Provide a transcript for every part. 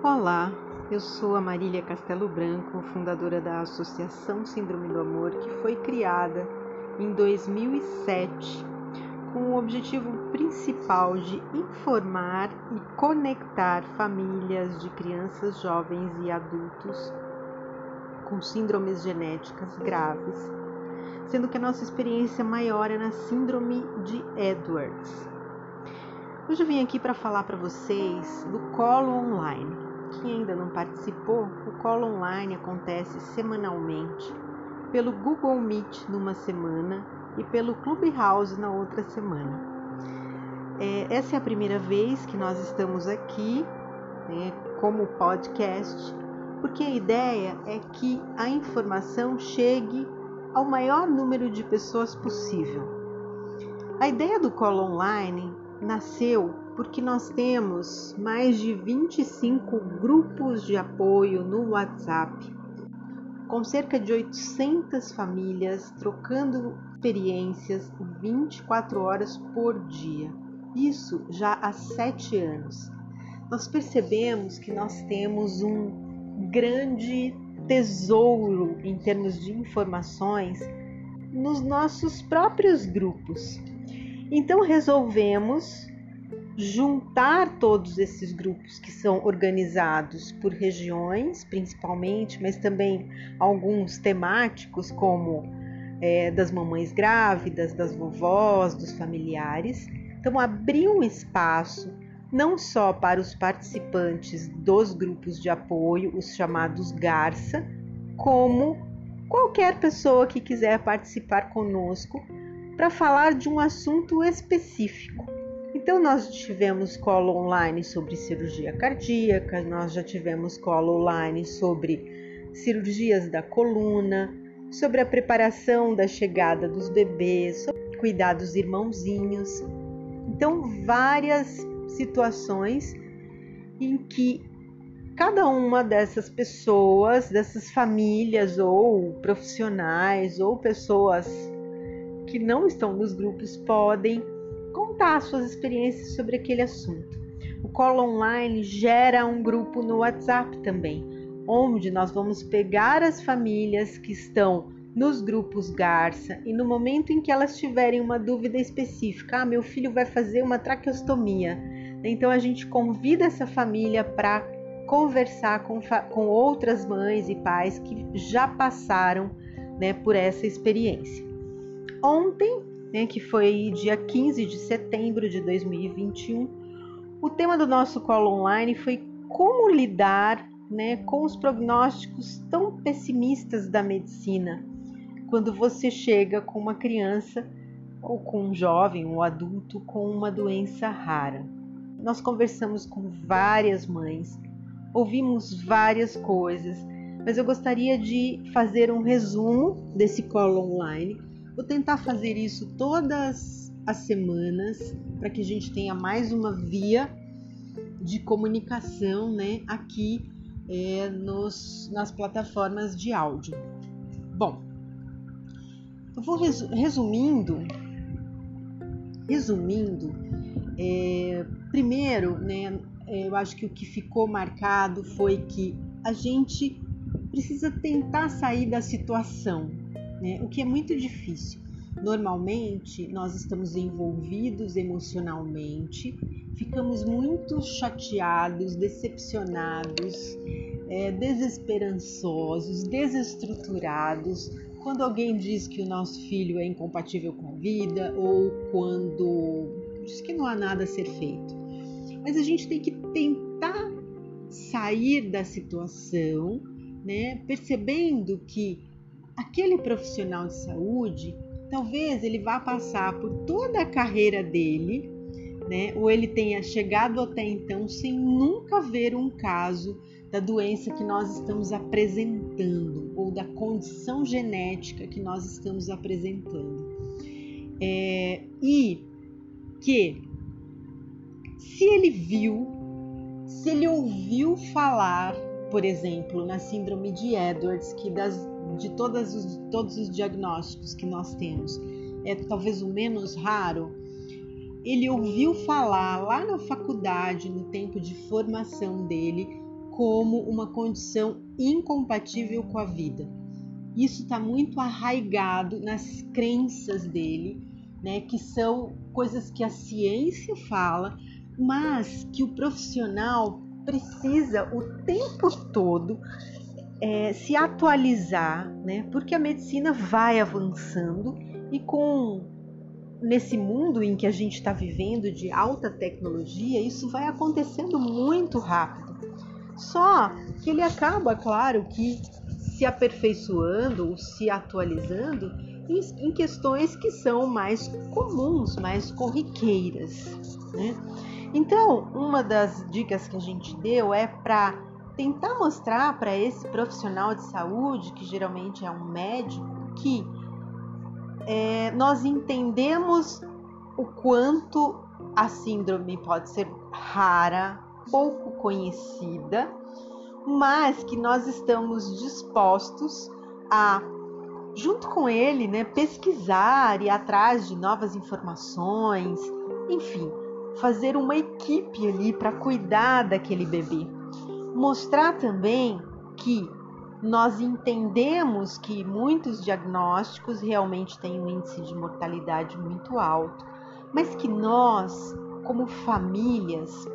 Olá, eu sou a Marília Castelo Branco, fundadora da Associação Síndrome do Amor, que foi criada em 2007 com o objetivo principal de informar e conectar famílias de crianças, jovens e adultos com síndromes genéticas graves, sendo que a nossa experiência maior é na Síndrome de Edwards. Hoje eu vim aqui para falar para vocês do Colo Online. Quem ainda não participou, o Colo Online acontece semanalmente pelo Google Meet numa semana e pelo Clubhouse na outra semana. É, essa é a primeira vez que nós estamos aqui né, como podcast, porque a ideia é que a informação chegue ao maior número de pessoas possível. A ideia do Colo Online nasceu porque nós temos mais de 25 grupos de apoio no WhatsApp, com cerca de 800 famílias trocando experiências 24 horas por dia. Isso já há sete anos. Nós percebemos que nós temos um grande tesouro em termos de informações nos nossos próprios grupos. Então resolvemos juntar todos esses grupos que são organizados por regiões, principalmente, mas também alguns temáticos, como é, das mamães grávidas, das vovós, dos familiares. Então, abrir um espaço não só para os participantes dos grupos de apoio, os chamados Garça, como qualquer pessoa que quiser participar conosco para falar de um assunto específico. Então, nós tivemos colo online sobre cirurgia cardíaca, nós já tivemos colo online sobre cirurgias da coluna, sobre a preparação da chegada dos bebês, sobre cuidar dos irmãozinhos. Então, várias situações em que cada uma dessas pessoas, dessas famílias ou profissionais ou pessoas que não estão nos grupos podem contar suas experiências sobre aquele assunto. O Colo Online gera um grupo no WhatsApp também, onde nós vamos pegar as famílias que estão nos grupos Garça e no momento em que elas tiverem uma dúvida específica, ah, meu filho vai fazer uma traqueostomia. Então a gente convida essa família para conversar com, com outras mães e pais que já passaram né, por essa experiência. Ontem, né, que foi dia 15 de setembro de 2021, o tema do nosso colo online foi como lidar né, com os prognósticos tão pessimistas da medicina quando você chega com uma criança ou com um jovem, um adulto com uma doença rara. Nós conversamos com várias mães, ouvimos várias coisas, mas eu gostaria de fazer um resumo desse colo online. Vou tentar fazer isso todas as semanas para que a gente tenha mais uma via de comunicação, né, aqui é, nos, nas plataformas de áudio. Bom, eu vou resumindo, resumindo, é, primeiro, né, eu acho que o que ficou marcado foi que a gente precisa tentar sair da situação, né, o que é muito difícil. Normalmente nós estamos envolvidos emocionalmente, ficamos muito chateados, decepcionados, é, desesperançosos, desestruturados quando alguém diz que o nosso filho é incompatível com a vida ou quando diz que não há nada a ser feito. Mas a gente tem que tentar sair da situação, né, percebendo que aquele profissional de saúde talvez ele vá passar por toda a carreira dele, né? Ou ele tenha chegado até então sem nunca ver um caso da doença que nós estamos apresentando ou da condição genética que nós estamos apresentando. É, e que se ele viu, se ele ouviu falar, por exemplo, na síndrome de Edwards, que das, de todas os, todos os diagnósticos que nós temos é talvez o menos raro, ele ouviu falar lá na faculdade, no tempo de formação dele, como uma condição incompatível com a vida. Isso está muito arraigado nas crenças dele, né, que são coisas que a ciência fala, mas que o profissional precisa o tempo todo é, se atualizar, né? Porque a medicina vai avançando e com nesse mundo em que a gente está vivendo de alta tecnologia, isso vai acontecendo muito rápido. Só que ele acaba, claro, que se aperfeiçoando ou se atualizando em questões que são mais comuns, mais corriqueiras. Né? Então, uma das dicas que a gente deu é para tentar mostrar para esse profissional de saúde, que geralmente é um médico, que é, nós entendemos o quanto a síndrome pode ser rara, pouco conhecida, mas que nós estamos dispostos a junto com ele, né, pesquisar e atrás de novas informações, enfim, fazer uma equipe ali para cuidar daquele bebê. Mostrar também que nós entendemos que muitos diagnósticos realmente têm um índice de mortalidade muito alto, mas que nós, como famílias,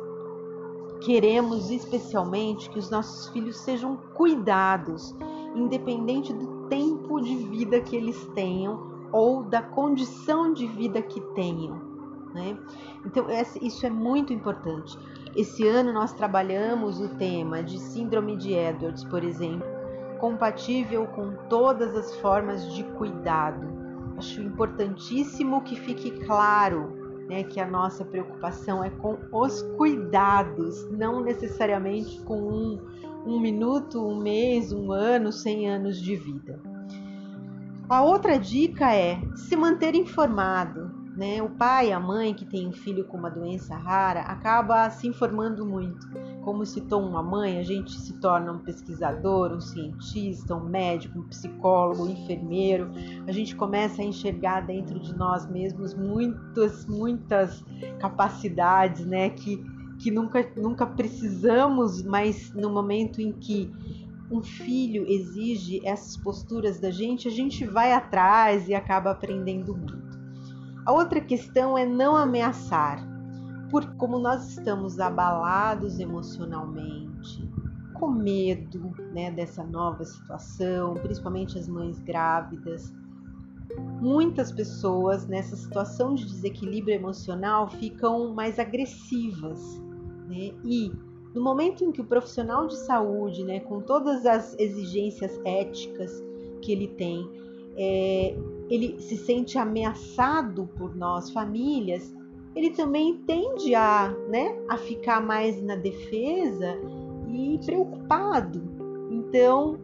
queremos especialmente que os nossos filhos sejam cuidados, independente do tempo de vida que eles tenham ou da condição de vida que tenham. Né? Então, isso é muito importante. Esse ano nós trabalhamos o tema de Síndrome de Edwards, por exemplo, compatível com todas as formas de cuidado. Acho importantíssimo que fique claro né, que a nossa preocupação é com os cuidados, não necessariamente com um um minuto, um mês, um ano, cem anos de vida. A outra dica é se manter informado. Né? O pai, a mãe que tem um filho com uma doença rara acaba se informando muito. Como citou uma mãe, a gente se torna um pesquisador, um cientista, um médico, um psicólogo, um enfermeiro. A gente começa a enxergar dentro de nós mesmos muitas, muitas capacidades, né? Que que nunca, nunca precisamos, mas no momento em que um filho exige essas posturas da gente, a gente vai atrás e acaba aprendendo muito. A outra questão é não ameaçar, porque como nós estamos abalados emocionalmente, com medo né, dessa nova situação, principalmente as mães grávidas, muitas pessoas nessa situação de desequilíbrio emocional ficam mais agressivas né? E no momento em que o profissional de saúde, né, com todas as exigências éticas que ele tem, é, ele se sente ameaçado por nós, famílias, ele também tende a, né, a ficar mais na defesa e preocupado. Então,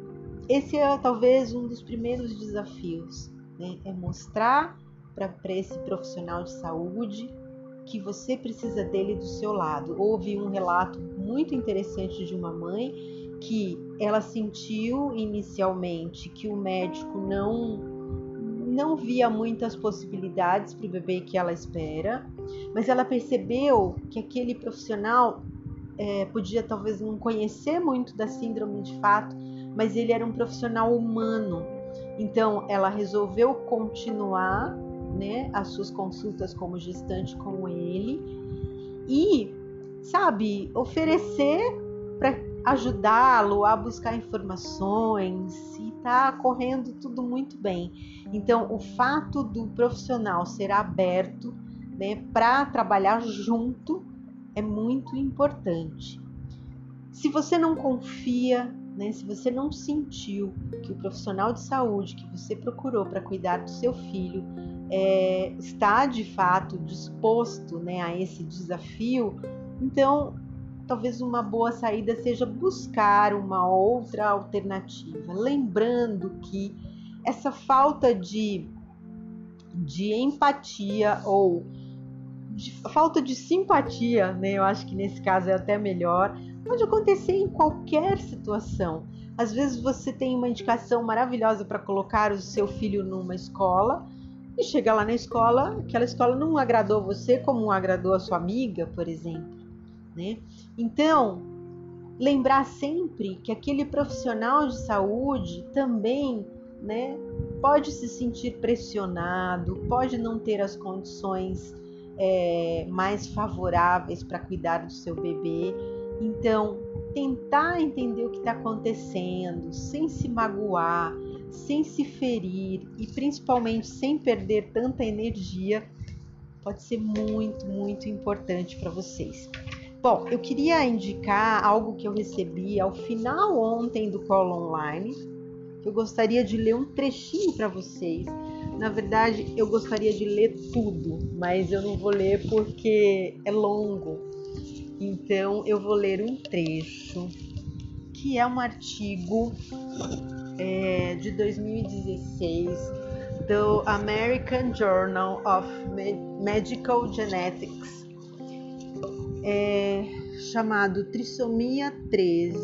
esse é talvez um dos primeiros desafios, né, é mostrar para esse profissional de saúde que você precisa dele do seu lado. Houve um relato muito interessante de uma mãe que ela sentiu inicialmente que o médico não não via muitas possibilidades para o bebê que ela espera, mas ela percebeu que aquele profissional é, podia talvez não conhecer muito da síndrome de fato, mas ele era um profissional humano. Então ela resolveu continuar né, as suas consultas como gestante com ele e, sabe, oferecer para ajudá-lo a buscar informações e tá correndo tudo muito bem. Então, o fato do profissional ser aberto, né, para trabalhar junto é muito importante. Se você não confia né? Se você não sentiu que o profissional de saúde que você procurou para cuidar do seu filho é, está de fato disposto né, a esse desafio, então talvez uma boa saída seja buscar uma outra alternativa. Lembrando que essa falta de, de empatia ou de, falta de simpatia, né? Eu acho que nesse caso é até melhor, Pode acontecer em qualquer situação. Às vezes você tem uma indicação maravilhosa para colocar o seu filho numa escola e chega lá na escola, aquela escola não agradou você como agradou a sua amiga, por exemplo, né? Então, lembrar sempre que aquele profissional de saúde também, né, pode se sentir pressionado, pode não ter as condições é, mais favoráveis para cuidar do seu bebê. Então, tentar entender o que está acontecendo, sem se magoar, sem se ferir e principalmente sem perder tanta energia, pode ser muito, muito importante para vocês. Bom, eu queria indicar algo que eu recebi ao final ontem do Call Online, eu gostaria de ler um trechinho para vocês. Na verdade, eu gostaria de ler tudo, mas eu não vou ler porque é longo. Então, eu vou ler um trecho que é um artigo é, de 2016 do American Journal of Medical Genetics é chamado Trissomia 13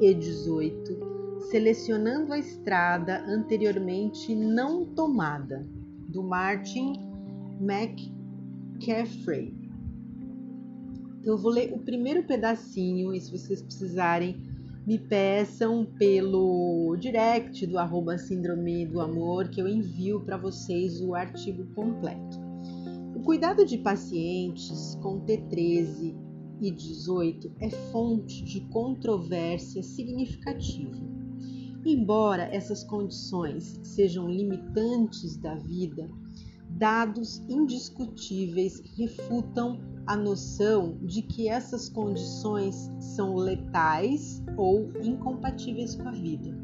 e 18, selecionando a estrada anteriormente não tomada, do Martin McCaffrey. Então, eu vou ler o primeiro pedacinho e se vocês precisarem, me peçam pelo direct do arroba Síndrome do Amor que eu envio para vocês o artigo completo cuidado de pacientes com T13 e 18 é fonte de controvérsia significativa. Embora essas condições sejam limitantes da vida, dados indiscutíveis refutam a noção de que essas condições são letais ou incompatíveis com a vida.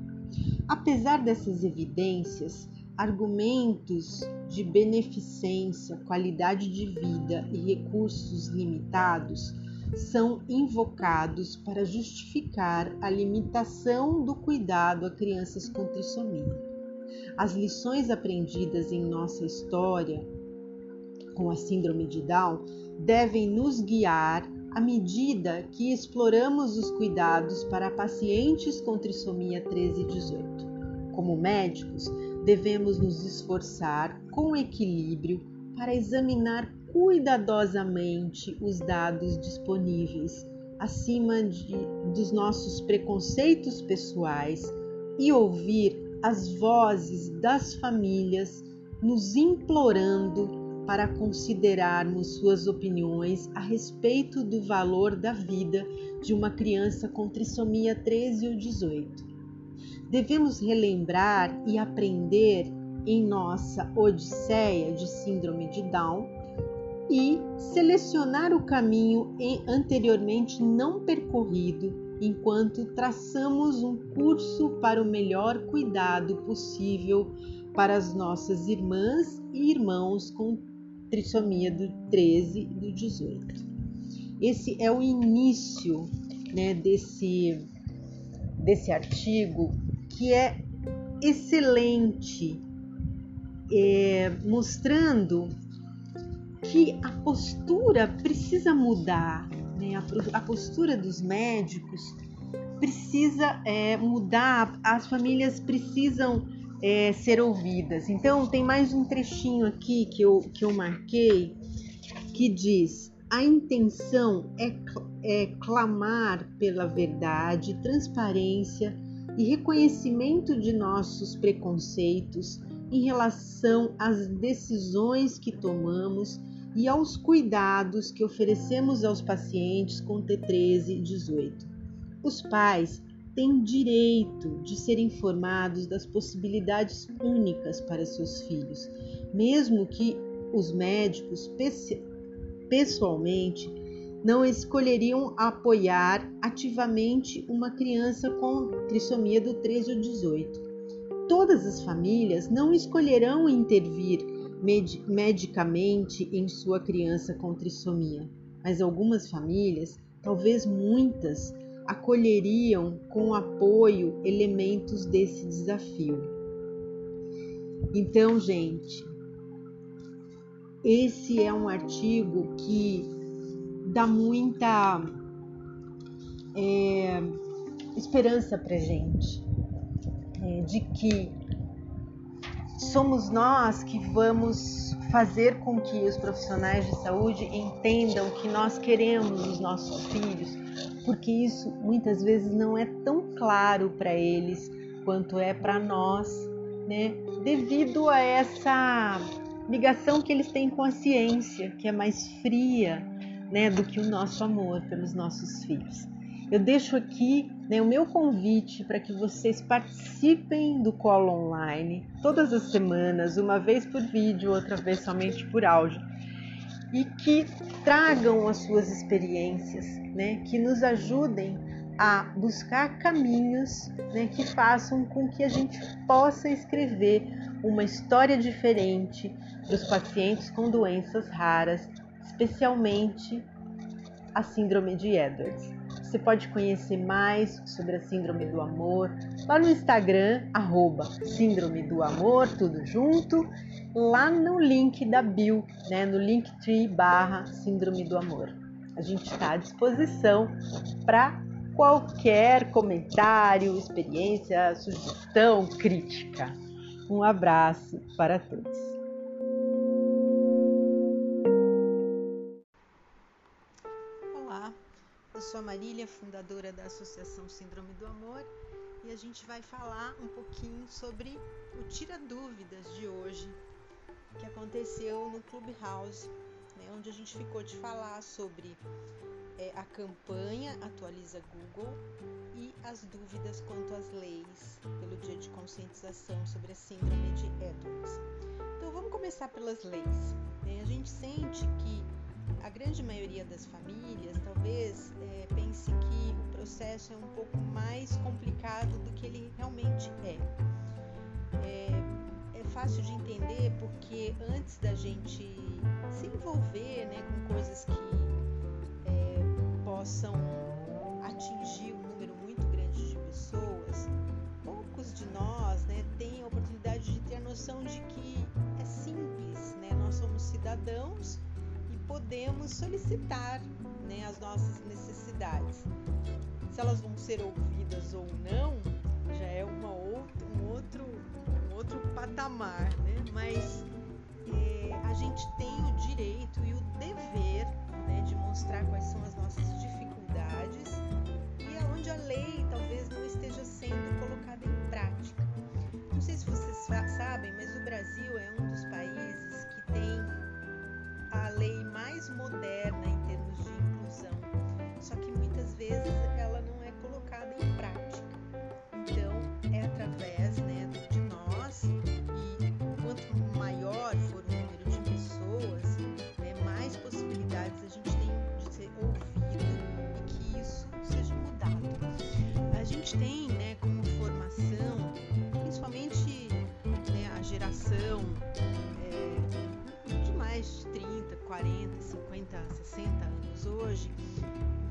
Apesar dessas evidências, argumentos de beneficência, qualidade de vida e recursos limitados são invocados para justificar a limitação do cuidado a crianças com trissomia. As lições aprendidas em nossa história com a síndrome de Down devem nos guiar à medida que exploramos os cuidados para pacientes com trissomia 13 e 18. Como médicos, devemos nos esforçar com equilíbrio para examinar cuidadosamente os dados disponíveis, acima de, dos nossos preconceitos pessoais e ouvir as vozes das famílias nos implorando para considerarmos suas opiniões a respeito do valor da vida de uma criança com trissomia 13 ou 18 devemos relembrar e aprender em nossa odisseia de síndrome de Down e selecionar o caminho anteriormente não percorrido enquanto traçamos um curso para o melhor cuidado possível para as nossas irmãs e irmãos com trissomia do 13 e do 18. Esse é o início né, desse, desse artigo que é excelente, é, mostrando que a postura precisa mudar, né? a, a postura dos médicos precisa é, mudar, as famílias precisam é, ser ouvidas. Então, tem mais um trechinho aqui que eu, que eu marquei que diz: a intenção é, é clamar pela verdade, transparência e reconhecimento de nossos preconceitos em relação às decisões que tomamos e aos cuidados que oferecemos aos pacientes com T13 e 18. Os pais têm direito de ser informados das possibilidades únicas para seus filhos, mesmo que os médicos pessoalmente não escolheriam apoiar ativamente uma criança com trissomia do 13 ou 18. Todas as famílias não escolherão intervir med medicamente em sua criança com trissomia, mas algumas famílias, talvez muitas, acolheriam com apoio elementos desse desafio. Então, gente, esse é um artigo que dá muita é, esperança para gente é, de que somos nós que vamos fazer com que os profissionais de saúde entendam que nós queremos os nossos filhos, porque isso muitas vezes não é tão claro para eles quanto é para nós, né? Devido a essa ligação que eles têm com a ciência, que é mais fria, né, do que o nosso amor pelos nossos filhos. Eu deixo aqui né, o meu convite para que vocês participem do colo online todas as semanas, uma vez por vídeo, outra vez somente por áudio, e que tragam as suas experiências, né, que nos ajudem a buscar caminhos né, que façam com que a gente possa escrever uma história diferente dos pacientes com doenças raras, especialmente a Síndrome de Edwards. Você pode conhecer mais sobre a Síndrome do Amor lá no Instagram, arroba Síndrome do Amor, tudo junto, lá no link da bio, né, no Linktree barra Síndrome do Amor. A gente está à disposição para qualquer comentário, experiência, sugestão, crítica. Um abraço para todos. Eu sou a Marília, fundadora da Associação Síndrome do Amor, e a gente vai falar um pouquinho sobre o Tira Dúvidas de hoje, que aconteceu no Clubhouse, né, onde a gente ficou de falar sobre é, a campanha Atualiza Google e as dúvidas quanto às leis pelo Dia de Conscientização sobre a Síndrome de Edwards. Então vamos começar pelas leis. Né? A gente sente que a grande maioria das famílias talvez é, pense que o processo é um pouco mais complicado do que ele realmente é. É, é fácil de entender porque antes da gente se envolver né, com coisas que é, possam atingir um número muito grande de pessoas, poucos de nós né, têm a oportunidade de ter a noção de que é simples, né? nós somos cidadãos podemos solicitar né, as nossas necessidades. Se elas vão ser ouvidas ou não, já é uma outra, um, outro, um outro patamar, né? mas é, a gente tem o direito e o dever né, de mostrar quais são as nossas dificuldades e aonde a lei talvez não esteja sendo colocada em prática. Não sei se vocês sabem, mas o Brasil é um dos países que tem a lei mais moderna em termos de inclusão, só que muitas vezes ela não é colocada em prática. Então, é através 50, 60 anos hoje,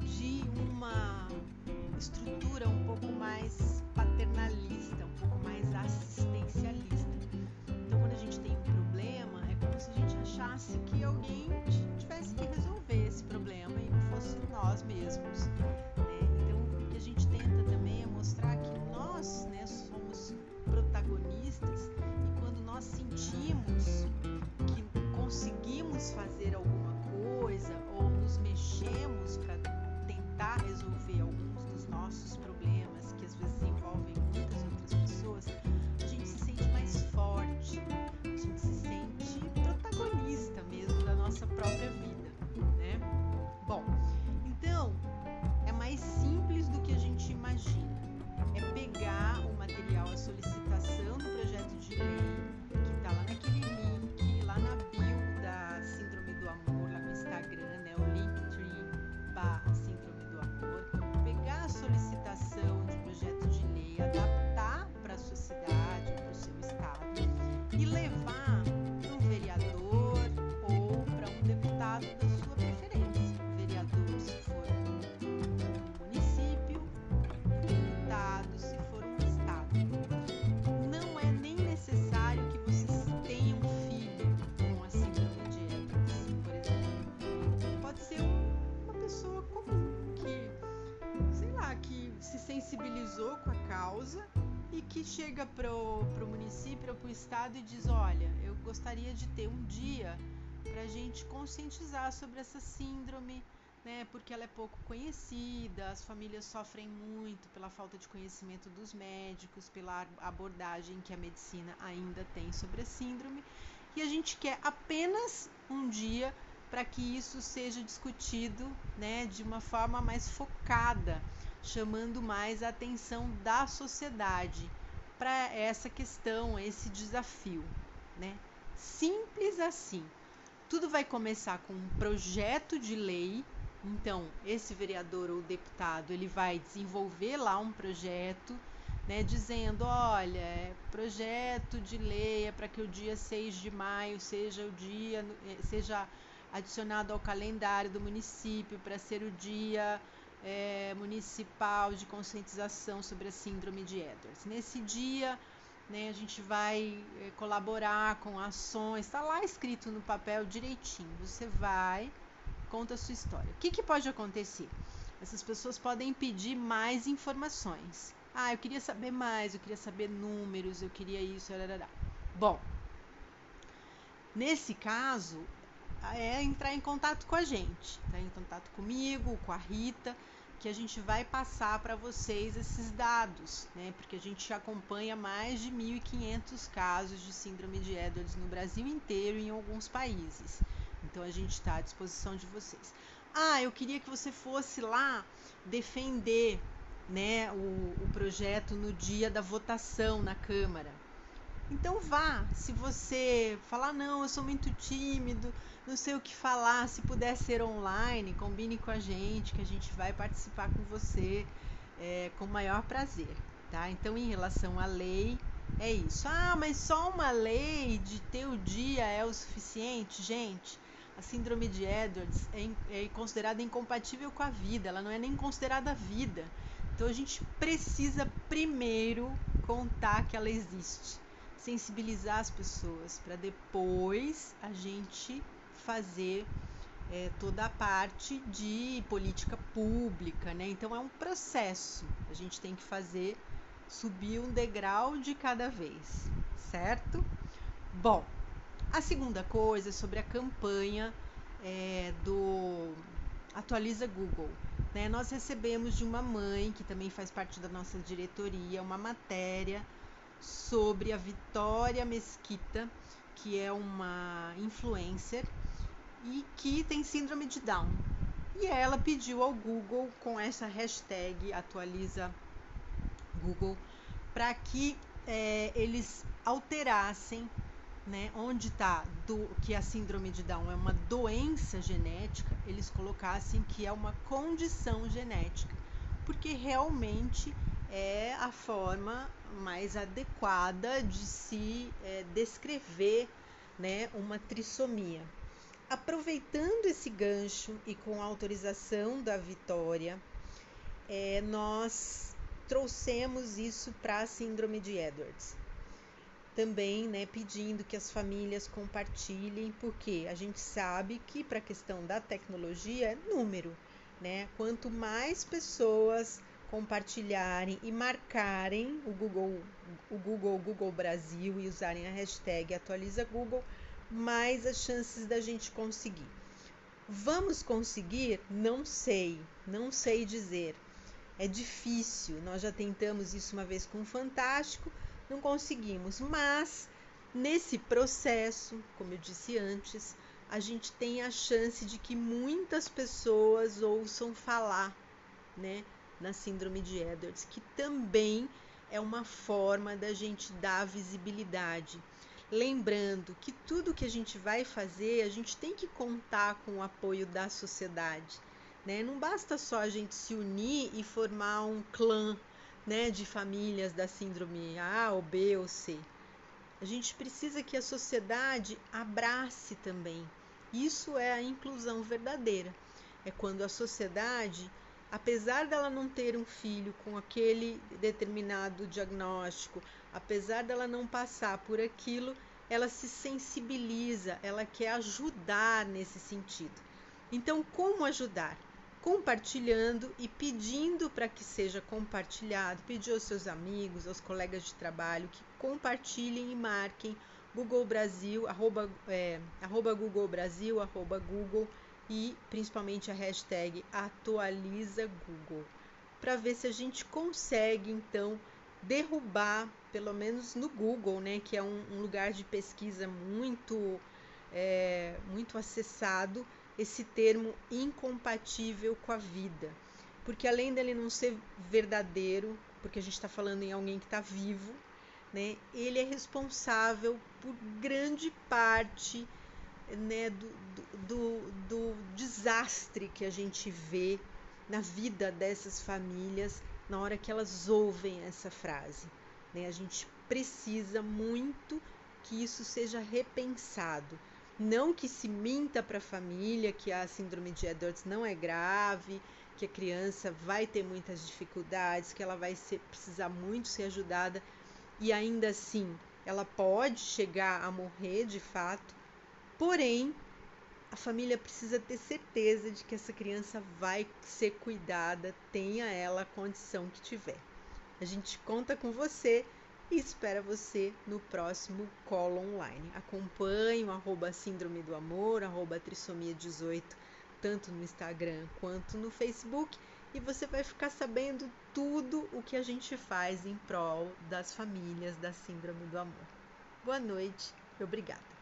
de uma estrutura um pouco mais paternalista, um pouco mais assistencialista. Então, quando a gente tem um problema, é como se a gente achasse que alguém tivesse que resolver esse problema e não fosse nós mesmos. Né? Então, o que a gente tenta também é mostrar que nós né, somos protagonistas e quando nós sentimos conseguimos fazer alguma coisa ou nos mexemos para tentar resolver alguns dos nossos problemas que às vezes envolvem muitas outras pessoas, a gente se sente mais forte, a gente se sente protagonista mesmo da nossa própria vida, né? Bom, sensibilizou com a causa e que chega pro, pro município ou pro estado e diz, olha, eu gostaria de ter um dia para a gente conscientizar sobre essa síndrome, né? Porque ela é pouco conhecida, as famílias sofrem muito pela falta de conhecimento dos médicos, pela abordagem que a medicina ainda tem sobre a síndrome, e a gente quer apenas um dia para que isso seja discutido, né, de uma forma mais focada, chamando mais a atenção da sociedade para essa questão, esse desafio, né? Simples assim. Tudo vai começar com um projeto de lei. Então, esse vereador ou deputado, ele vai desenvolver lá um projeto, né, dizendo, olha, projeto de lei é para que o dia 6 de maio seja o dia eh, seja adicionado ao calendário do município para ser o dia é, municipal de conscientização sobre a síndrome de Edwards. Nesse dia, né? A gente vai é, colaborar com ações, está lá escrito no papel direitinho. Você vai, conta a sua história. O que, que pode acontecer? Essas pessoas podem pedir mais informações. Ah, eu queria saber mais, eu queria saber números, eu queria isso, arará. Bom, nesse caso, é entrar em contato com a gente, tá? em contato comigo, com a Rita, que a gente vai passar para vocês esses dados, né? Porque a gente acompanha mais de 1.500 casos de síndrome de Edwards no Brasil inteiro e em alguns países. Então a gente está à disposição de vocês. Ah, eu queria que você fosse lá defender, né, o, o projeto no dia da votação na Câmara. Então vá, se você falar não, eu sou muito tímido, não sei o que falar, se puder ser online, combine com a gente, que a gente vai participar com você é, com o maior prazer, tá? Então, em relação à lei, é isso. Ah, mas só uma lei de ter o dia é o suficiente? Gente, a síndrome de Edwards é, é considerada incompatível com a vida, ela não é nem considerada vida. Então, a gente precisa primeiro contar que ela existe sensibilizar as pessoas para depois a gente fazer é, toda a parte de política pública, né? Então é um processo. A gente tem que fazer subir um degrau de cada vez, certo? Bom, a segunda coisa é sobre a campanha é, do Atualiza Google. Né? Nós recebemos de uma mãe que também faz parte da nossa diretoria uma matéria sobre a Vitória Mesquita, que é uma influencer e que tem síndrome de Down. E ela pediu ao Google com essa hashtag atualiza Google para que é, eles alterassem né, onde está que a síndrome de Down é uma doença genética, eles colocassem que é uma condição genética, porque realmente é a forma mais adequada de se é, descrever né, uma trissomia. Aproveitando esse gancho e com a autorização da Vitória, é, nós trouxemos isso para a Síndrome de Edwards. Também né, pedindo que as famílias compartilhem, porque a gente sabe que para a questão da tecnologia é número. Né? Quanto mais pessoas compartilharem e marcarem o Google, o Google, Google Brasil e usarem a hashtag atualiza Google, mais as chances da gente conseguir. Vamos conseguir? Não sei, não sei dizer. É difícil. Nós já tentamos isso uma vez com o Fantástico, não conseguimos, mas nesse processo, como eu disse antes, a gente tem a chance de que muitas pessoas ouçam falar, né? Na síndrome de Edwards, que também é uma forma da gente dar visibilidade. Lembrando que tudo que a gente vai fazer, a gente tem que contar com o apoio da sociedade. Né? Não basta só a gente se unir e formar um clã né, de famílias da síndrome A ou B ou C. A gente precisa que a sociedade abrace também. Isso é a inclusão verdadeira. É quando a sociedade apesar dela não ter um filho com aquele determinado diagnóstico, apesar dela não passar por aquilo, ela se sensibiliza, ela quer ajudar nesse sentido. Então, como ajudar? compartilhando e pedindo para que seja compartilhado, pedir aos seus amigos, aos colegas de trabalho que compartilhem e marquem Google Brasil, arroba, é, arroba Google Brasil, arroba Google e principalmente a hashtag atualiza Google, para ver se a gente consegue então derrubar, pelo menos no Google, né, que é um, um lugar de pesquisa muito, é, muito acessado, esse termo incompatível com a vida. Porque além dele não ser verdadeiro, porque a gente está falando em alguém que está vivo, né, ele é responsável por grande parte né, do, do, do desastre que a gente vê na vida dessas famílias na hora que elas ouvem essa frase. Né? A gente precisa muito que isso seja repensado. Não que se minta para a família que a síndrome de Edwards não é grave, que a criança vai ter muitas dificuldades, que ela vai ser, precisar muito ser ajudada e ainda assim ela pode chegar a morrer de fato. Porém, a família precisa ter certeza de que essa criança vai ser cuidada, tenha ela a condição que tiver. A gente conta com você e espera você no próximo colo online. Acompanhe o arroba síndrome do amor, arroba trissomia 18, tanto no Instagram quanto no Facebook, e você vai ficar sabendo tudo o que a gente faz em prol das famílias da síndrome do amor. Boa noite e obrigada.